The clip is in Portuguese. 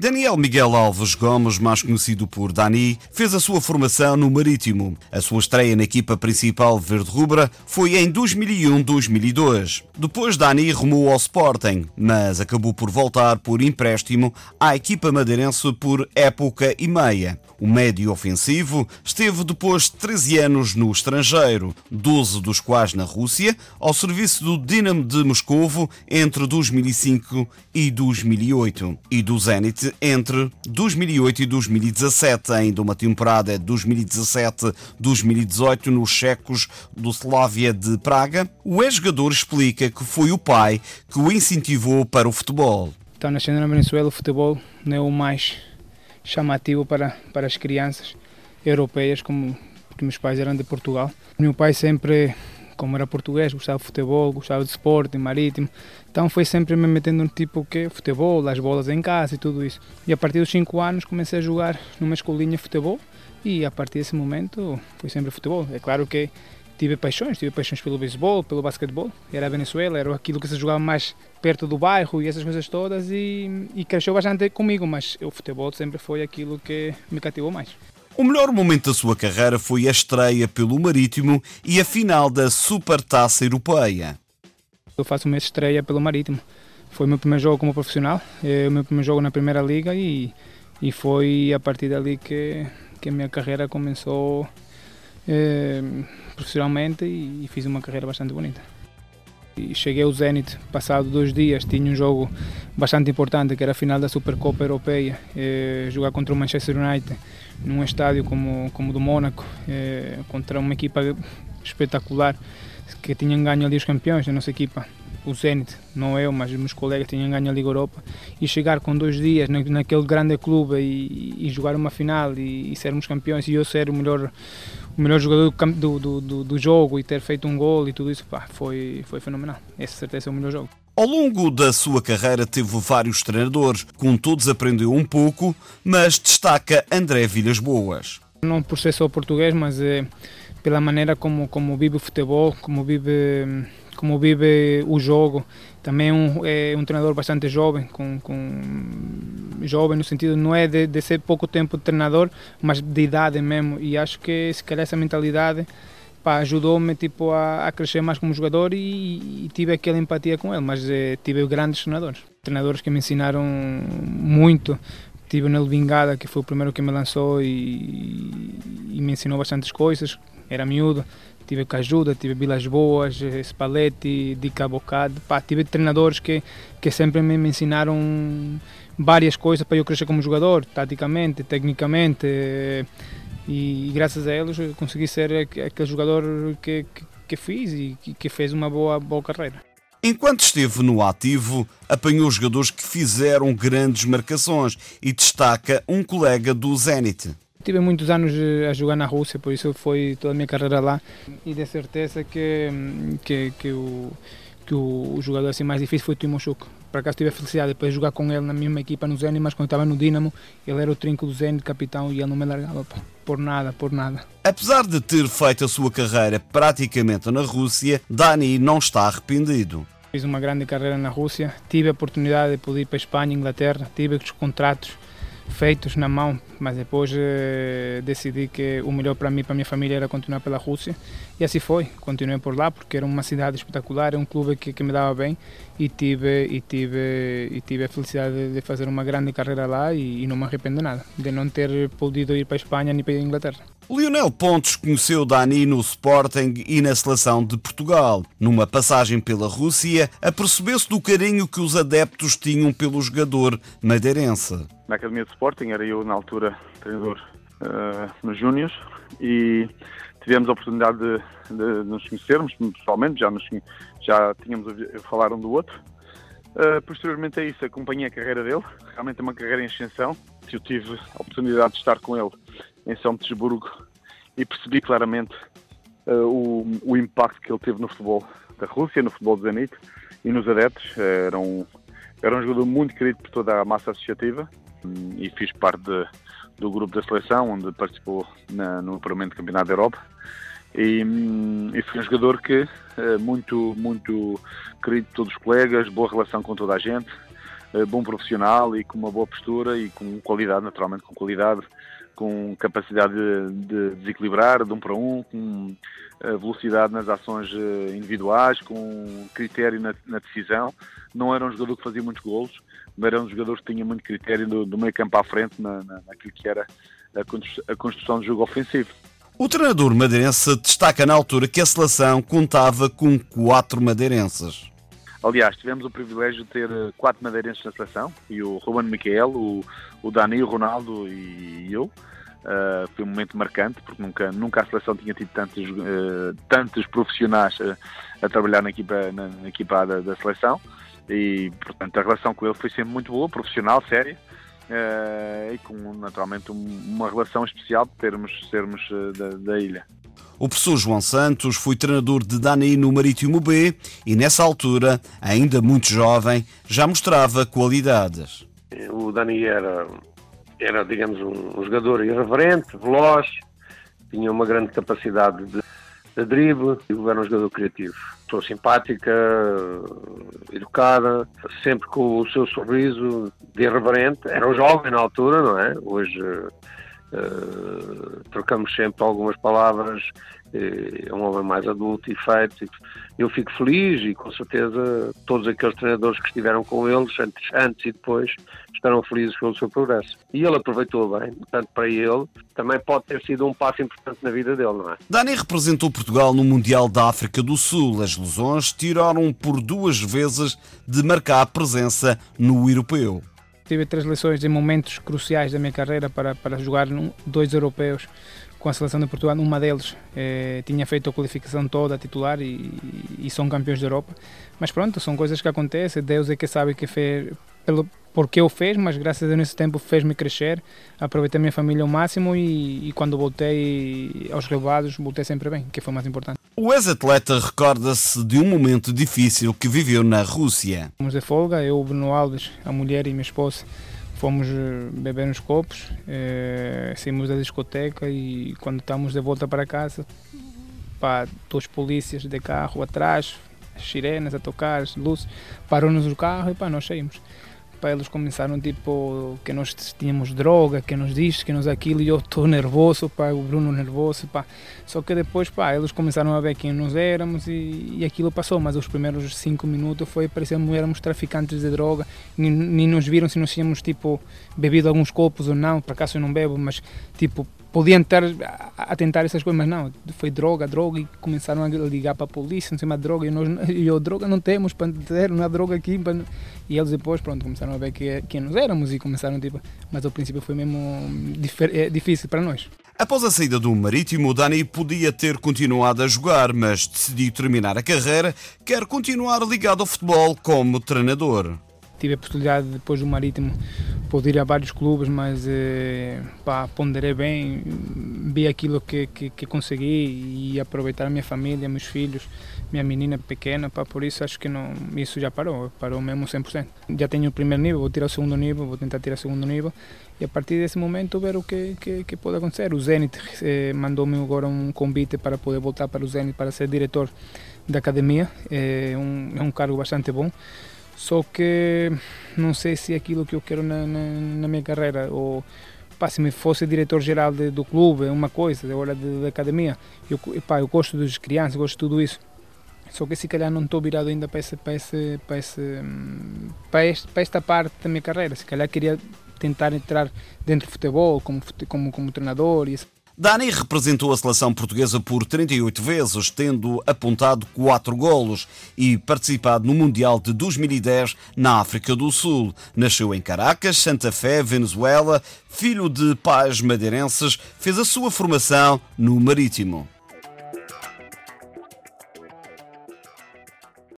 Daniel Miguel Alves Gomes, mais conhecido por Dani, fez a sua formação no Marítimo. A sua estreia na equipa principal verde-rubra foi em 2001-2002. Depois Dani rumou ao Sporting, mas acabou por voltar por empréstimo à equipa madeirense por época e meia. O médio ofensivo esteve depois de 13 anos no estrangeiro, 12 dos quais na Rússia, ao serviço do Dinamo de Moscovo entre 2005 e 2008 e do Zenit entre 2008 e 2017, ainda uma temporada de 2017-2018 nos checos do Slavia de Praga. O ex-jogador explica que foi o pai que o incentivou para o futebol. Então, nascendo na Venezuela, o futebol não é o mais chamativo para, para as crianças europeias, como porque meus pais eram de Portugal. Meu pai sempre, como era português, gostava de futebol, gostava de esporte, marítimo, então foi sempre me metendo no tipo que futebol, as bolas em casa e tudo isso. E a partir dos 5 anos comecei a jogar numa escolinha de futebol e a partir desse momento foi sempre futebol. É claro que tive paixões, tive paixões pelo beisebol, pelo basquetebol. Era a Venezuela, era aquilo que se jogava mais perto do bairro e essas coisas todas e, e cresceu bastante comigo, mas o futebol sempre foi aquilo que me cativou mais. O melhor momento da sua carreira foi a estreia pelo Marítimo e a final da Supertaça Europeia. Eu faço uma estreia pelo Marítimo. Foi o meu primeiro jogo como profissional, é o meu primeiro jogo na Primeira Liga e, e foi a partir dali que, que a minha carreira começou eh, profissionalmente e, e, fiz uma carreira bastante bonita. Cheguei ao Zenit, passado dois dias, tinha um jogo bastante importante, que era a final da Supercopa Europeia, eh, jogar contra o Manchester United, num estádio como, como o do Mónaco, eh, contra uma equipa espetacular, que tinham ganho ali os campeões da nossa equipa o Zenit, não eu, mas os meus colegas tinham ganho a Liga Europa, e chegar com dois dias naquele grande clube e, e jogar uma final e, e, sermos campeões e eu ser o melhor, o melhor jogador do, do, do, do jogo e ter feito um gol e tudo isso, pá, foi, foi fenomenal. Esse certeza é o melhor jogo. Ao longo da sua carreira teve vários treinadores, com todos aprendeu um pouco, mas destaca André Vilhas Boas. Não por ser só português, mas é, pela maneira como, como vive o futebol, como vive como vive o jogo. Também um, é um treinador bastante jovem, com, com jovem no sentido não é de, de, ser pouco tempo de treinador, mas de idade mesmo. E acho que se calhar essa mentalidade ajudou-me tipo, a, a, crescer mais como jogador e, e tive aquela empatia com ele. Mas eh, tive grandes treinadores, treinadores que me ensinaram muito. Tive o Nel Vingada, que foi o primeiro que me lançou e, e me ensinou bastantes coisas. Era miúdo tive Cajuda, tive Vilas Boas, Spalletti, Di Cabocado, pá, tive treinadores que, que sempre me, me ensinaram várias coisas para eu crescer como jogador, taticamente, tecnicamente, e, e graças a eles consegui ser aquele jogador que, que, que fiz e que, que fez uma boa, boa carreira. Enquanto esteve no ativo, apanhou jogadores que fizeram grandes marcações e destaca um colega do Zenit. Tive muitos anos a jogar na Rússia, por isso foi toda a minha carreira lá e de certeza que, que, que, o, que o jogador assim mais difícil foi o Timoshuk. Por acaso tive a felicidade de jogar com ele na mesma equipa no Zenit, mas quando estava no Dinamo, ele era o trinco do Zenit, capitão, e ele não me largava por nada, por nada. Apesar de ter feito a sua carreira praticamente na Rússia, Dani não está arrependido. Fiz uma grande carreira na Rússia, tive a oportunidade de poder ir para a Espanha, Inglaterra, tive os contratos feitos na mão, mas depois eh, decidi que o melhor para mim para minha família era continuar pela Rússia e assim foi. Continuei por lá porque era uma cidade espetacular, é um clube que, que me dava bem e tive e tive e tive a felicidade de fazer uma grande carreira lá e, e não me arrependo nada de não ter podido ir para a Espanha nem para a Inglaterra. Lionel Pontes conheceu Dani no Sporting e na seleção de Portugal. Numa passagem pela Rússia, apercebeu-se do carinho que os adeptos tinham pelo jogador madeirense. Na Academia de Sporting era eu, na altura, treinador uh, nos Júniors e tivemos a oportunidade de, de, nos conhecermos pessoalmente, já, nos, já tínhamos a falar um do outro. Uh, posteriormente a isso, acompanhei a carreira dele, realmente é uma carreira em extensão. Eu tive a oportunidade de estar com ele em São Petersburgo e percebi claramente uh, o, o, impacto que ele teve no futebol da Rússia, no futebol do Zenit e nos adeptos. Era um, era um jogador muito querido por toda a massa associativa um, e fiz parte de, do grupo da seleção, onde participou na, no apuramento do Campeonato da Europa. E, um, e foi um jogador que uh, muito, muito querido por todos os colegas, boa relação com toda a gente, bom profissional e com uma boa postura e com qualidade, naturalmente com qualidade, com capacidade de, de desequilibrar de um para um, com velocidade nas ações individuais, com critério na, na decisão. Não era um jogador que fazia muitos golos, mas era um jogador que tinha muito critério do, do meio campo à frente na, na, naquilo que era a construção do jogo ofensivo. O treinador madeirense destaca na altura que a seleção contava com quatro madeirenses. Aliás, tivemos o privilégio de ter eh, quatro madeirenses na seleção, e o Ruben Miquel, o, o Dani, o Ronaldo e eu. Uh, foi um momento marcante, porque nunca, nunca a seleção tinha tido tantos, uh, tantos profissionais a, trabalhar na equipa, na, na equipa da, da, seleção, e portanto a relação com ele foi sempre muito boa, profissional, séria, e com naturalmente um, uma relação especial de termos, sermos da, da, ilha. O professor João Santos foi treinador de Dani no Marítimo B e nessa altura, ainda muito jovem, já mostrava qualidades. O Dani era, era digamos, um, jogador irreverente, veloz, tinha uma grande capacidade de de drible e era um jogador criativo. Pessoa simpática, educada, sempre com o seu sorriso de irreverente. Era um jovem na altura, não é? Hoje uh, trocamos sempre algumas palavras é um homem mais adulto e feito. Eu fico feliz e com certeza todos aqueles treinadores que estiveram com eles antes, antes e depois estarão felizes pelo seu progresso. E ele aproveitou bem, portanto, para ele também pode ter sido um passo importante na vida dele, não é? Dani representou Portugal no Mundial da África do Sul. As lesões tiraram por duas vezes de marcar a presença no europeu. Tive três lesões em momentos cruciais da minha carreira para, para jogar num, dois europeus com a seleção de Portugal. Uma deles eh, tinha feito a qualificação toda a titular e, e, são campeões da Europa. Mas pronto, são coisas que acontecem. Deus é que sabe que fez, pelo, porque eu fez, mas graças a Deus nesse tempo fez-me crescer. Aproveitei a minha família ao máximo e, e quando voltei aos relevados, voltei sempre bem, que foi mais importante. O ex-atleta recorda-se de um momento difícil que viveu na Rússia. Fomos de folga, eu, Bruno Alves, a mulher e minha esposa fomos eh, beber nos copos, eh, saímos da discoteca e quando estamos de volta para casa, pá, dois polícias de carro atrás, sirenes a tocar, luzes, parou-nos o carro e pá, nós saímos pá, eles começaram tipo que nós tínhamos droga, que nos diz, que nos aquilo, e eu estou nervoso, pá, o Bruno nervoso, pá. Só que depois, pá, eles começaram a ver quem nós éramos e, e aquilo passou, mas os primeiros cinco minutos foi parecia que éramos traficantes de droga, nem, nem nos viram se nós tínhamos tipo bebido alguns copos ou não, por acaso eu não bebo, mas tipo podiam estar a, tentar essas coisas, mas não, foi droga, droga, e começaram a ligar para a polícia, não sei mais droga, e, nós, e eu, droga não temos para ter, não há droga aqui, para... e eles depois, pronto, começaram a ver que, quem nós éramos, e começaram, tipo, mas ao princípio foi mesmo é difícil para nós. Após a saída do Marítimo, Dani podia ter continuado a jogar, mas decidiu terminar a carreira, quer continuar ligado ao futebol como treinador. Tive a possibilidade, depois do Marítimo, poder ir a vários clubes, mas eh, pá, ponderei bem, vi aquilo que, que, que, consegui e aproveitar a minha família, meus filhos, minha menina pequena, pá, por isso acho que não, isso já parou, parou mesmo 100%. Já tenho o primeiro nível, vou tirar o segundo nível, vou tentar tirar o segundo nível e a partir desse momento ver o que, que, que pode acontecer. O Zenit eh, mandou-me agora um convite para poder voltar para o Zenit para ser diretor da academia, é um, é um cargo bastante bom. Só que não sei se é aquilo que eu quero na, na, na minha carreira. Ou pá, se me fosse diretor-geral do clube, é uma coisa, agora da academia. Eu, pá, eu gosto das crianças, gosto de tudo isso. Só que se calhar não estou virado ainda para, esse, para, esse, para, esse, para, este, para esta parte da minha carreira. Se calhar queria tentar entrar dentro do futebol como, como, como treinador e isso. Dani representou a seleção portuguesa por 38 vezes, tendo apontado 4 golos e participado no Mundial de 2010 na África do Sul. Nasceu em Caracas, Santa Fé, Venezuela, filho de pais madeirenses, fez a sua formação no Marítimo.